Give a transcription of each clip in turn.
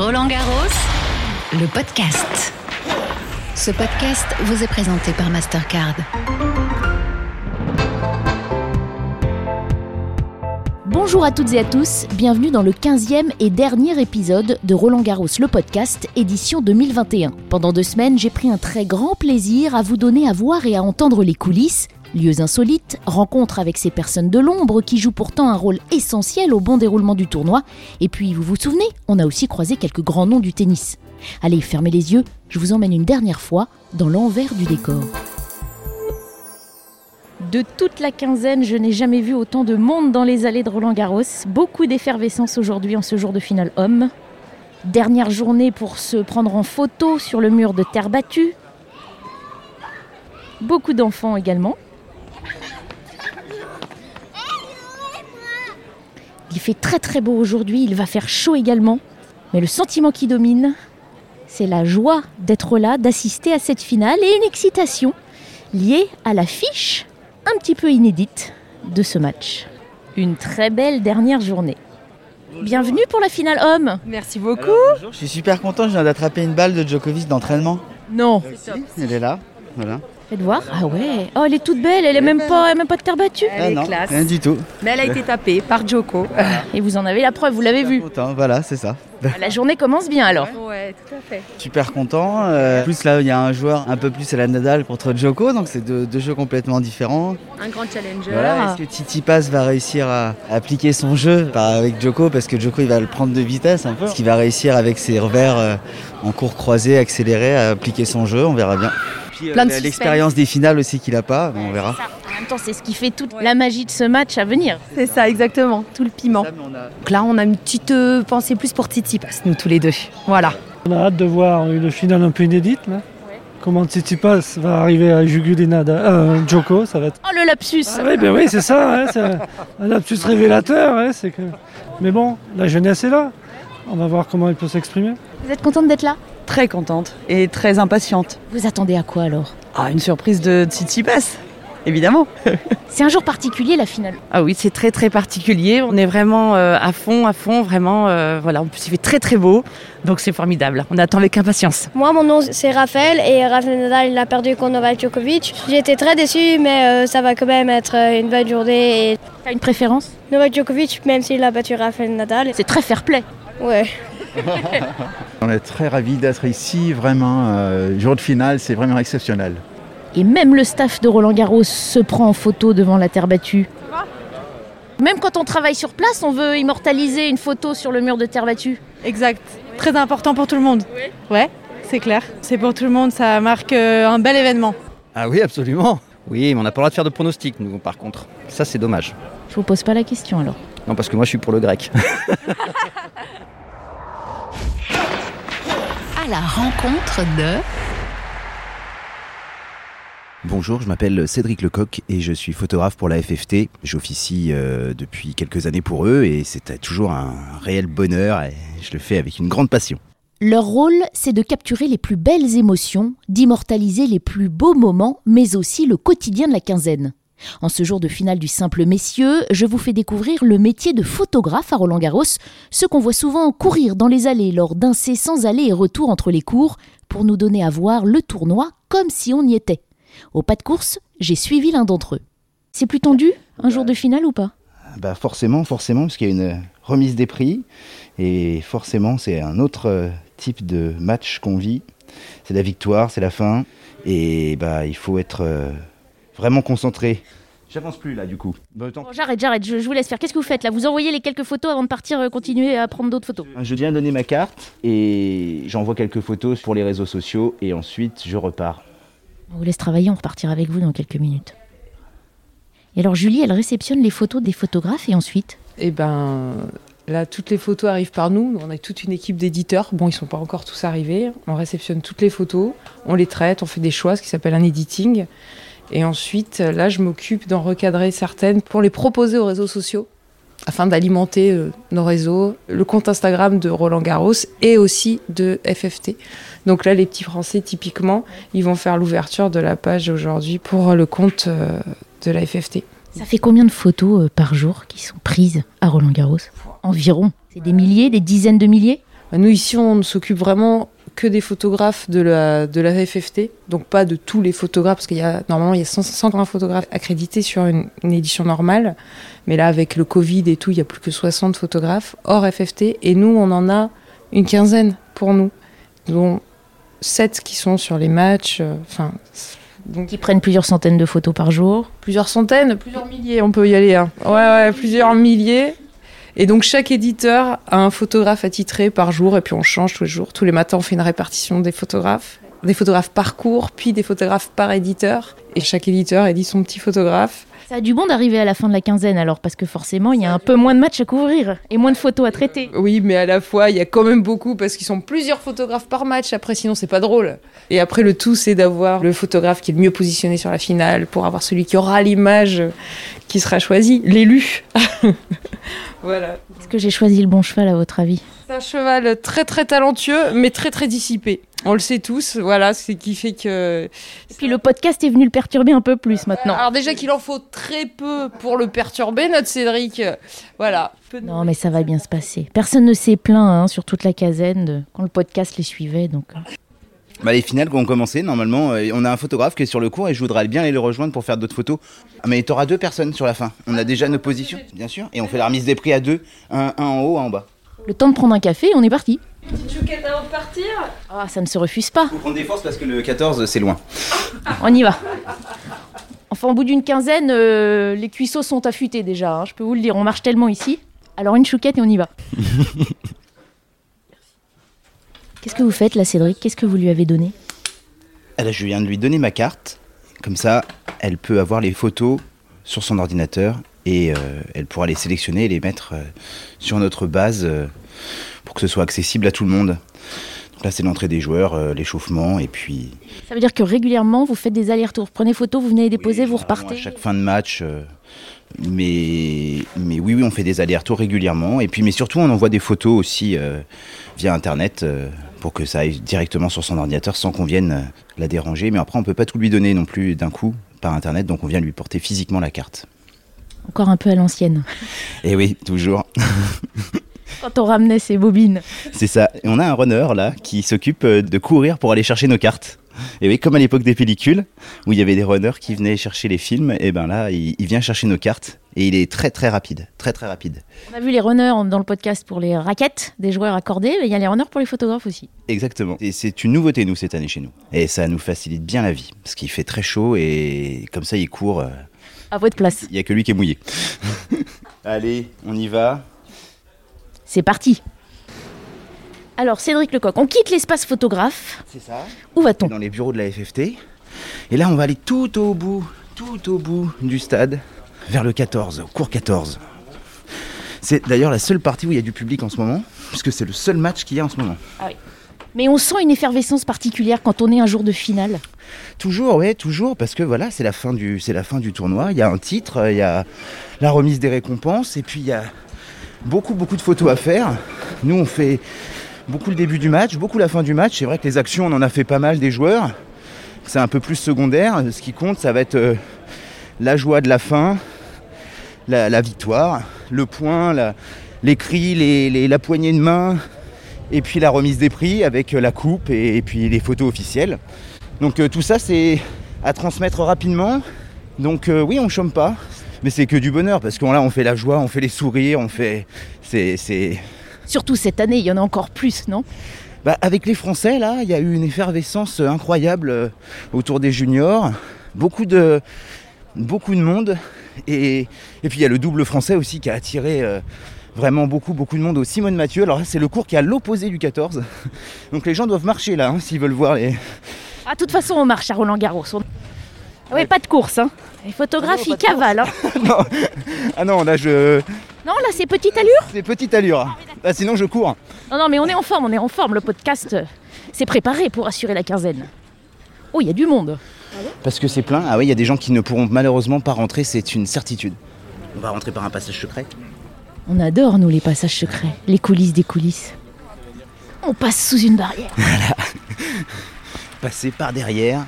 Roland Garros, le podcast. Ce podcast vous est présenté par Mastercard. Bonjour à toutes et à tous, bienvenue dans le 15e et dernier épisode de Roland Garros le podcast, édition 2021. Pendant deux semaines, j'ai pris un très grand plaisir à vous donner à voir et à entendre les coulisses, lieux insolites, rencontres avec ces personnes de l'ombre qui jouent pourtant un rôle essentiel au bon déroulement du tournoi, et puis vous vous souvenez, on a aussi croisé quelques grands noms du tennis. Allez, fermez les yeux, je vous emmène une dernière fois dans l'envers du décor. De toute la quinzaine, je n'ai jamais vu autant de monde dans les allées de Roland Garros. Beaucoup d'effervescence aujourd'hui en ce jour de finale homme. Dernière journée pour se prendre en photo sur le mur de terre battue. Beaucoup d'enfants également. Il fait très très beau aujourd'hui, il va faire chaud également. Mais le sentiment qui domine, c'est la joie d'être là, d'assister à cette finale et une excitation liée à l'affiche un petit peu inédite de ce match. Une très belle dernière journée. Bienvenue pour la finale homme. Merci beaucoup. Je suis super content, je viens d'attraper une balle de Djokovic d'entraînement. Non. Elle est là, voilà. Faites voir. Ah ouais. Oh, elle est toute belle. Elle est même pas, elle est même pas de terre battue. Elle Ah est non, classe. rien du tout. Mais elle a été tapée par Joko. Et vous en avez la preuve. Vous l'avez vu. Content, voilà, c'est ça. La journée commence bien alors. Ouais, tout à fait. Super content. euh, en plus là, il y a un joueur un peu plus à la Nadal contre Djoko, donc c'est deux, deux jeux complètement différents. Un grand challenger. Voilà, est-ce que Titi Pass va réussir à appliquer son jeu avec Djoko parce que Djoko il va le prendre de vitesse un peu. Est-ce qu'il va réussir avec ses revers euh, en cours croisé, accéléré, à appliquer son jeu On verra bien. Puis, euh, l'expérience des finales aussi qu'il a pas, on verra. En même temps, c'est ce qui fait toute la magie de ce match à venir. C'est ça, exactement. Tout le piment. Ça, a- Donc là, on a une petite euh, pensée plus pour Titi Pass, nous tous les deux. Voilà. On a hâte de voir une finale un peu inédite. Là. Comment Tsitsipas va arriver à juguler Nada, euh, Djoko, ça va être... Oh le lapsus. Ah oui, ben oui, c'est ça, hein, c'est un lapsus révélateur. hein, c'est que... Mais bon, la jeunesse est là. On va voir comment elle peut s'exprimer. Vous êtes contente d'être là? Très contente et très impatiente. Vous attendez à quoi alors? Ah, une surprise de Tsitsipas, évidemment. C'est un jour particulier la finale. Ah oui, c'est très très particulier. On est vraiment euh, à fond, à fond, vraiment. euh, voilà, en plus il fait très très beau, donc c'est formidable. On attend avec impatience. Moi, mon nom c'est Raphaël et Raphaël Nadal il a perdu contre Novak Djokovic. J'étais très déçu, mais euh, ça va quand même être une bonne journée. Et T'as une préférence? Novak Djokovic, même s'il a battu Raphaël Nadal, C'est très fair play. ouais. On est très ravis d'être ici, vraiment. euh, jour de finale, c'est vraiment exceptionnel. Et même le staff de Roland Garros se prend en photo devant la terre battue. Même quand on travaille sur place, on veut immortaliser une photo sur le mur de terre battue. Exact. Très important pour tout le monde. Ouais, c'est clair. C'est pour tout le monde, ça marque euh, un bel événement. Ah oui, absolument. Oui, mais on n'a pas le droit de faire de pronostics, nous, par contre. Ça, c'est dommage. Je vous pose pas la question alors. Non, parce que moi, je suis pour le grec. La rencontre de Bonjour, je m'appelle Cédric Lecoq et je suis photographe pour la FFT. J'officie euh, depuis quelques années pour eux et c'est toujours un réel bonheur et je le fais avec une grande passion. Leur rôle, c'est de capturer les plus belles émotions, d'immortaliser les plus beaux moments, mais aussi le quotidien de la quinzaine. En ce jour de finale du simple messieurs, je vous fais découvrir le métier de photographe à Roland Garros, ce qu'on voit souvent courir dans les allées lors d'incessants allers et retours entre les cours pour nous donner à voir le tournoi comme si on y était. Au pas de course, j'ai suivi l'un d'entre eux. C'est plus tendu, un jour de finale ou pas? Bah forcément, forcément, parce qu'il y a une remise des prix. Et forcément, c'est un autre euh, type de match qu'on vit. C'est la victoire, c'est la fin. Et bah, il faut être euh, vraiment concentré. J'avance plus là, du coup. Bah, Bon, J'arrête, j'arrête, je, je vous laisse faire. Qu'est-ce que vous faites là? Vous envoyez les quelques photos avant de partir euh, continuer à prendre d'autres photos? Je viens donner ma carte et j'envoie quelques photos pour les réseaux sociaux et ensuite je repars. On vous laisse travailler, on repartira avec vous dans quelques minutes. Et alors Julie, elle réceptionne les photos des photographes et ensuite? Et ben là, toutes les photos arrivent par nous. On a toute une équipe d'éditeurs. Bon, ils sont pas encore tous arrivés. On réceptionne toutes les photos, on les traite, on fait des choix, ce qui s'appelle un editing. Et ensuite, là, je m'occupe d'en recadrer certaines pour les proposer aux réseaux sociaux afin d'alimenter euh, nos réseaux, le compte Instagram de Roland Garros et aussi de FFT. Donc là, les petits Français, typiquement, ils vont faire l'ouverture de la page aujourd'hui pour le compte euh, de la FFT. Ça fait combien de photos euh, par jour qui sont prises à Roland Garros? Environ. C'est des milliers, des dizaines de milliers? Nous ici, on s'occupe vraiment que des photographes de la, de la FFT, donc pas de tous les photographes, parce qu'il y a normalement il y a 100 120 photographes accrédités sur une, une édition normale, mais là avec le Covid et tout, il y a plus que 60 photographes hors FFT, et nous on en a une quinzaine pour nous, dont 7 qui sont sur les matchs, euh, enfin. donc Qui prennent plusieurs centaines de photos par jour. plusieurs centaines, plusieurs milliers, on peut y aller. hein. Ouais, ouais, plusieurs milliers. Et donc chaque éditeur a un photographe attitré par jour, et puis on change tous les jours. Tous les matins, on fait une répartition des photographes. Des photographes par cours, puis des photographes par éditeur. Et chaque éditeur édite son petit photographe. Ça a du bon d'arriver à la fin de la quinzaine alors, parce que forcément, il y a un peu moins de matchs à couvrir et moins de photos à traiter. Oui, mais à la fois, il y a quand même beaucoup, parce qu'ils sont plusieurs photographes par match. Après, sinon, c'est pas drôle. Et après, le tout, c'est d'avoir le photographe qui est le mieux positionné sur la finale, pour avoir celui qui aura l'image qui sera choisi, l'élu. voilà. Est-ce que j'ai choisi le bon cheval à votre avis? C'est un cheval très très talentueux, mais très très dissipé. On le sait tous, voilà, ce qui fait que. Et puis le podcast est venu le perturber un peu plus maintenant. Alors déjà qu'il en faut très peu pour le perturber, notre Cédric. Voilà. Non, mais ça va bien se passer. Personne ne s'est plaint hein, sur toute la caserne de- quand le podcast les suivait. Donc, euh. Bah, les finales qui ont commencé, normalement, euh, on a un photographe qui est sur le cours et je voudrais bien aller le rejoindre pour faire d'autres photos. Ah, mais tu auras deux personnes sur la fin. On a déjà nos positions, bien sûr. Et on fait la remise des prix à deux, un, un en haut, un en bas. le temps de prendre un café, on est parti. Petite chouquette avant de partir? Ah, ça ne se refuse pas. Faut prendre des forces parce que le 14, c'est loin. On y va. Enfin, au bout d'une quinzaine, euh, les cuisseaux sont affûtés déjà. hein, je peux vous le dire, on marche tellement ici. Alors une chouquette et on y va. Qu'est-ce que vous faites là, Cédric Qu'est-ce que vous lui avez donné Ah, là, je viens de lui donner ma carte. Comme ça, elle peut avoir les photos sur son ordinateur et euh, elle pourra les sélectionner et les mettre euh, sur notre base euh, pour que ce soit accessible à tout le monde. Donc là, c'est l'entrée des joueurs, l'échauffement et puis Ça veut dire que régulièrement, vous faites des allers-retours. Prenez photo, vous venez les déposer, vous repartez. à chaque fin de match. Mais, mais oui, oui, on fait des allers-retours régulièrement. Et puis, mais surtout, on envoie des photos aussi euh, via Internet euh, pour que ça aille directement sur son ordinateur sans qu'on vienne euh, la déranger. Mais après, on peut pas tout lui donner non plus d'un coup par Internet, donc on vient lui porter physiquement la carte. Encore un peu à l'ancienne. Et oui, toujours. Quand on ramenait ces bobines. C'est ça. Et on a un runner là qui s'occupe de courir pour aller chercher nos cartes. Et oui, comme à l'époque des pellicules, où il y avait des runners qui venaient chercher les films, et ben là, il, il vient chercher nos cartes. Et il est très très rapide, très très rapide. On a vu les runners dans le podcast pour les raquettes des joueurs accordés, mais il y a les runners pour les photographes aussi. Exactement. Et c'est une nouveauté, nous, cette année chez nous. Et ça nous facilite bien la vie, parce qu'il fait très chaud et comme ça, il court. euh, À votre place. Il n'y a que lui qui est mouillé. Allez, on y va. C'est parti. Alors, Cédric Lecoq, on quitte l'espace photographe. C'est ça. Où va-t-on Dans les bureaux de la FFT. Et là, on va aller tout au bout, tout au bout du stade, vers le 14, au cours 14. C'est d'ailleurs la seule partie où il y a du public en ce moment, puisque c'est le seul match qu'il y a en ce moment. Mais on sent une effervescence particulière quand on est un jour de finale. Toujours, ouais, toujours, parce que voilà, c'est la fin du, c'est la fin du tournoi. Il y a un titre, euh, il y a la remise des récompenses, et puis il y a beaucoup, beaucoup de photos à faire. Nous, on fait beaucoup le début du match, beaucoup la fin du match. C'est vrai que les actions, on en a fait pas mal des joueurs. C'est un peu plus secondaire. Ce qui compte, ça va être euh, la joie de la fin, la, victoire, le point, les cris, la poignée de main, et puis la remise des prix avec euh, la coupe et, puis les photos officielles. Donc euh, tout ça, c'est à transmettre rapidement. Donc oui, on chôme pas, mais c'est que du bonheur parce qu'on là, on fait la joie, on fait les sourires, on fait, c'est, Surtout cette année, il y en a encore plus, non? Bah, avec les Français, là, il y a eu une effervescence euh, incroyable euh, autour des juniors. Beaucoup de, beaucoup de monde. Et, et puis il y a le double français aussi qui a attiré euh, vraiment beaucoup, beaucoup de monde au Simone Mathieu. Alors là, c'est le cours qui est à l'opposé du 14. Donc les gens doivent marcher là, hein, s'ils veulent voir les. Ah, de toute façon, on marche à Roland Garros. On... Ah ouais, pas de course, hein. Les photographes, ils cavalent. hein. non. Ah non, là, je. Non, là, c'est petite allure? C'est petite allure. Ah, sinon, je cours. Non, non, mais on est en forme, on est en forme. Le podcast, euh, c'est préparé pour assurer la quinzaine. Oh, il y a du monde. Parce que c'est plein. Ah oui, il y a des gens qui ne pourront malheureusement pas rentrer, c'est une certitude. On va rentrer par un passage secret. On adore, nous, les passages secrets, les coulisses des coulisses. On passe sous une barrière. Passer par derrière.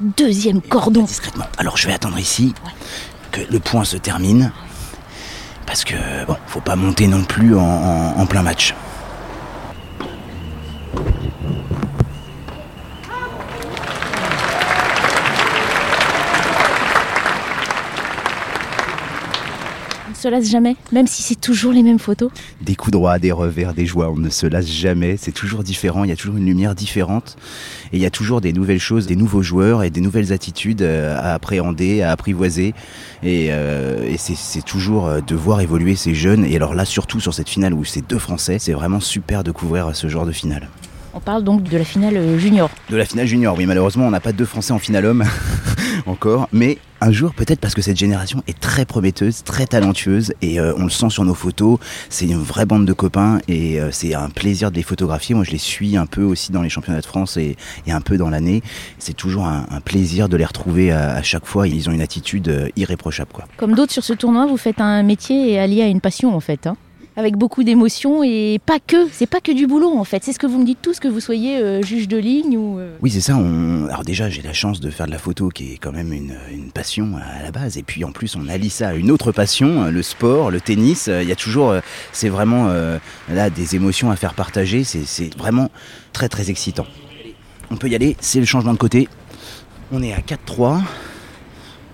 Deuxième cordon. Discrètement. Alors je vais attendre ici que le point se termine. Parce que bon, faut pas monter non plus en, en- en plein match. Se lasse jamais, même si c'est toujours les mêmes photos. Des coups droits, des revers, des joies, on ne se lasse jamais. C'est toujours différent, il y a toujours une lumière différente. Et il y a toujours des nouvelles choses, des nouveaux joueurs et des nouvelles attitudes euh, à appréhender, à apprivoiser. Et, euh, et c'est- toujours euh, de voir évoluer ces jeunes. Et alors là, surtout sur cette finale où c'est deux Français, c'est vraiment super de couvrir ce genre de finale. On parle donc de la finale junior. De la finale junior, oui, malheureusement, on n'a pas deux Français en finale homme encore. Mais un jour, peut-être parce que cette génération est très prometteuse, très talentueuse, et euh, on le sent sur nos photos. C'est une vraie bande de copains, et euh, c'est un plaisir de les photographier. Moi, je les suis un peu aussi dans les championnats de France et, et un peu dans l'année. C'est toujours un, plaisir de les retrouver à, à chaque fois. Ils ont une attitude euh, irréprochable, quoi. Comme d'autres sur ce tournoi, vous faites un métier allié à une passion en fait. hein. Avec beaucoup d'émotions et pas que, c'est pas que du boulot en fait. C'est ce que vous me dites tous, que vous soyez euh, juge de ligne ou. euh, Oui, c'est ça. On... Alors déjà, j'ai la chance de faire de la photo, qui est quand même une, passion à la base. Et puis en plus, on allie ça à une autre passion, le sport, le tennis. Il y a toujours, euh, c'est vraiment euh, là des émotions à faire partager. C'est vraiment très très excitant. On peut y aller. C'est le changement de côté. On est à 4-3.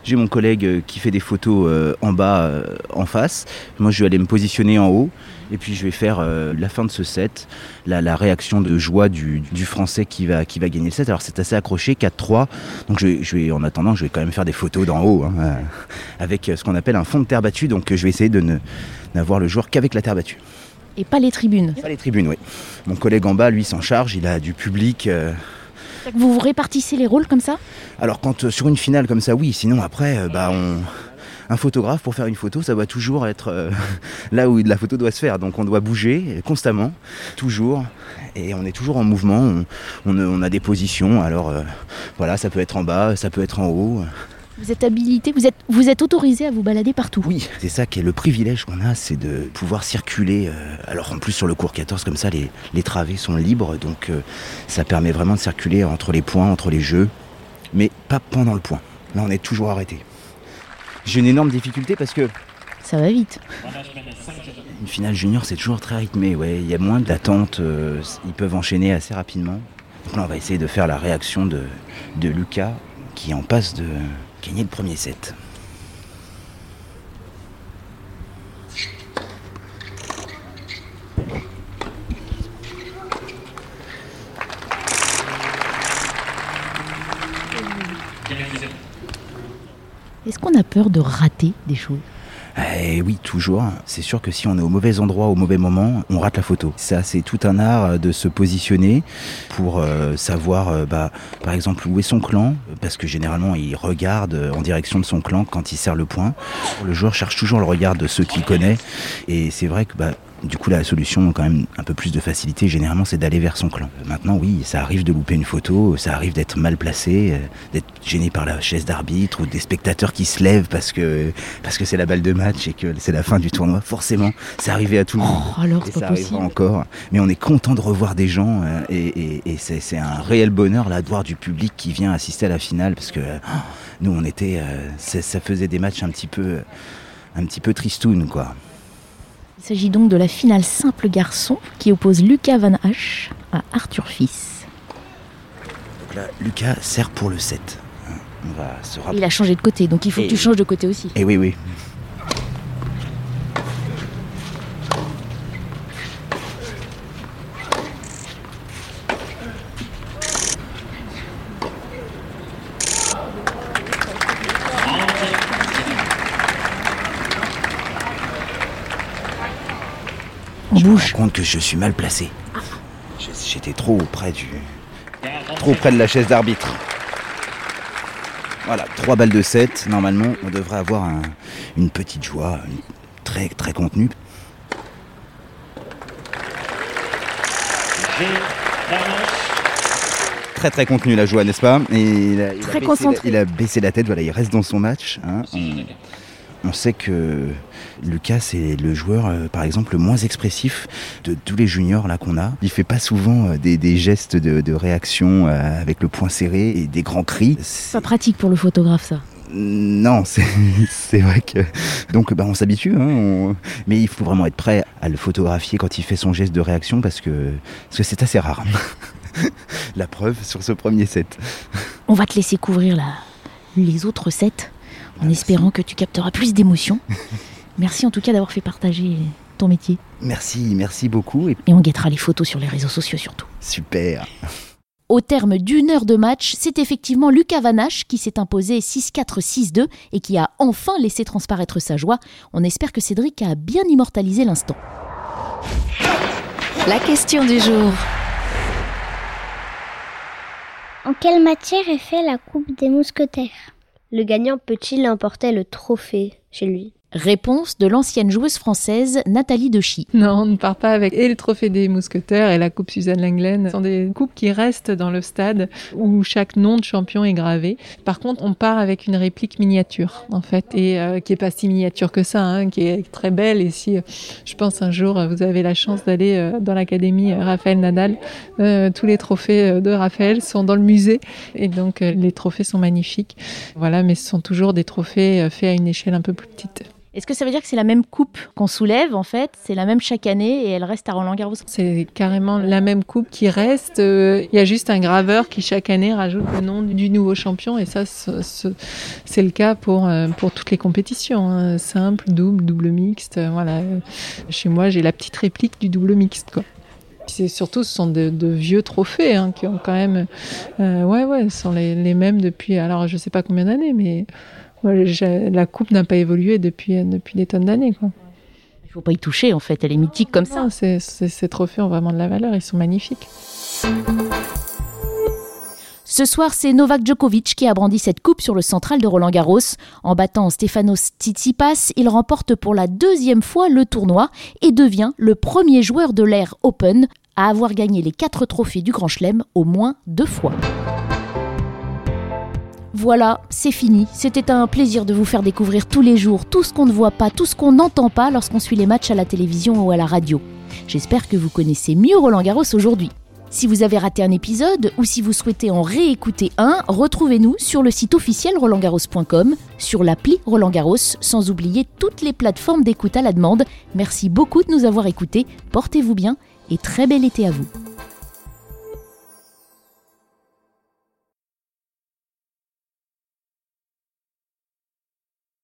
J'ai mon collègue euh, qui fait des photos euh, en bas, euh, en face. Moi, je vais aller me positionner en haut. Et puis, je vais faire euh, la fin de ce set, la, la réaction de joie du, du français qui va, qui va gagner le set. Alors, c'est assez accroché, 4-3. Donc, je vais, je vais, en attendant, je vais quand même faire des photos d'en haut, hein, avec ce qu'on appelle un fond de terre battue. Donc, je vais essayer de ne n'avoir le joueur qu'avec la terre battue. Et pas les tribunes. Pas les tribunes, oui. Mon collègue en bas, lui, s'en charge. Il a du public. Vous vous répartissez les rôles comme ça Alors quand euh, sur une finale comme ça, oui. Sinon après, euh, bah un photographe pour faire une photo, ça doit toujours être euh, là où la photo doit se faire. Donc on doit bouger constamment, toujours, et on est toujours en mouvement. On, a des positions. Alors voilà, ça peut être en bas, ça peut être en haut. Vous êtes habilité, vous êtes, vous êtes autorisé à vous balader partout. Oui, c'est ça qui est le privilège qu'on a, c'est de pouvoir circuler. euh, alors en plus sur le cours 14, comme ça, les, les travées sont libres, donc euh, ça permet vraiment de circuler entre les points, entre les jeux, mais pas pendant le point. Là, on est toujours arrêté. J'ai une énorme difficulté parce que Ça va vite. une finale junior, c'est toujours très rythmé. Ouais, il y a moins d'attente, euh, ils peuvent enchaîner assez rapidement. Donc là, on va essayer de faire la réaction de, de Lucas, qui en passe de gagner le premier set. Est-ce qu'on a peur de rater des choses? Eh oui, toujours. C'est sûr que si on est au mauvais endroit au mauvais moment, on rate la photo. Ça, c'est tout un art euh, de se positionner pour euh, savoir, euh, bah, par exemple, où est son clan, parce que généralement, il regarde en direction de son clan quand il serre le point. Le joueur cherche toujours le regard de ceux qu'il connaît, et c'est vrai que bah, du coup, la solution, quand même, un peu plus de facilité, généralement, c'est d'aller vers son clan. Maintenant, oui, ça arrive de louper une photo, ça arrive d'être mal placé, euh, d'être gêné par la chaise d'arbitre ou des spectateurs qui se lèvent parce que parce que c'est la balle de match et que c'est la fin du tournoi. Forcément, c'est arrivé à tout le monde. Oh, alors, et ça arrivera encore. Mais on est content de revoir des gens euh, et, et- et c'est un réel bonheur là de voir du public qui vient assister à la finale parce que euh, nous, on était, euh, ça faisait des matchs un petit peu, un petit peu tristoun quoi. Il s'agit donc de la finale simple garçon qui oppose Lucas Van Hache à Arthur Fils. Donc là, Lucas sert pour le 7. Hein, On va se. Il a changé de côté, donc il faut Et- que tu changes de côté aussi. Et oui, oui. Compte que je suis mal placé. J'étais trop près du. Trop près de la chaise d'arbitre. Voilà, trois balles de 7. Normalement, on devrait avoir un- une petite joie, une- très très contenue. Très très contenue la joie, n'est-ce pas? Et il a, il a Très baissé concentré. la, il a baissé la tête, voilà, il reste dans son match. hein. On, on sait que Lucas c'est le joueur, euh, par exemple, le moins expressif de tous les juniors là qu'on a. Il fait pas souvent euh, des, des gestes de, de réaction euh, avec le poing serré et des grands cris. C'est pas pratique pour le photographe ça. Non, c'est vrai que donc bah, on s'habitue, hein, on- mais il faut vraiment être prêt à le photographier quand il fait son geste de réaction parce que parce que c'est assez rare. La preuve sur ce premier set. On va te laisser couvrir la... les autres sets en espérant que tu capteras plus d'émotions. Merci en tout cas d'avoir fait partager ton métier. Merci, merci beaucoup. Et... et on guettera les photos sur les réseaux sociaux surtout. Super. Au terme d'une heure de match, c'est effectivement Lucas Vanache qui s'est imposé 6-4-6-2 et qui a enfin laissé transparaître sa joie. On espère que Cédric a bien immortalisé l'instant. La question du jour. En quelle matière est fait la Coupe des Mousquetaires? Le gagnant peut-il emporter le trophée chez lui? Réponse de l'ancienne joueuse française Nathalie Dechy. Non, on ne part pas avec et le trophée des mousquetaires et la coupe Suzanne Lenglen. Ce sont des coupes qui restent dans le stade où chaque nom de champion est gravé. Par contre, on part avec une réplique miniature, en fait, et euh, qui est pas si miniature que ça, hein, qui est très belle. Et si, euh, je pense, un jour, vous avez la chance d'aller euh, dans l'académie Raphaël Nadal, tous les trophées de Raphaël sont dans le musée. Et donc, les trophées sont magnifiques. Voilà, mais ce sont toujours des trophées faits à une échelle un peu plus petite. Est-ce que ça veut dire que c'est la même coupe qu'on soulève en fait? C'est la même chaque année et elle reste à Roland Garros? C'est carrément la même coupe qui reste. Il y a juste un graveur qui chaque année rajoute le nom du nouveau champion et ça c'est le cas pour, pour toutes les compétitions. Hein. Simple, double, double mixte. Voilà. Chez moi j'ai la petite réplique du double mixte. Surtout ce sont de, vieux trophées hein, qui ont quand même, euh, ouais ouais, sont les, les mêmes depuis. Alors je sais pas combien d'années, mais la coupe n'a pas évolué depuis, depuis des tonnes d'années. Il ne faut pas y toucher, en fait. Elle est mythique comme ça. ces trophées ont vraiment de la valeur. Ils sont magnifiques. Ce soir, c'est Novak Djokovic qui a brandi cette coupe sur le central de Roland Garros. En battant Stefanos Tsitsipas, il remporte pour la deuxième fois le tournoi et devient le premier joueur de l'ère Open à avoir gagné les quatre trophées du Grand Chelem au moins deux fois. Voilà, c'est fini. C'était un plaisir de vous faire découvrir tous les jours tout ce qu'on ne voit pas, tout ce qu'on n'entend pas lorsqu'on suit les matchs à la télévision ou à la radio. J'espère que vous connaissez mieux Roland Garros aujourd'hui. Si vous avez raté un épisode ou si vous souhaitez en réécouter un, retrouvez-nous sur le site officiel rolandgarros.com, sur l'appli Roland Garros, sans oublier toutes les plateformes d'écoute à la demande. Merci beaucoup de nous avoir écoutés, portez-vous bien et très bel été à vous.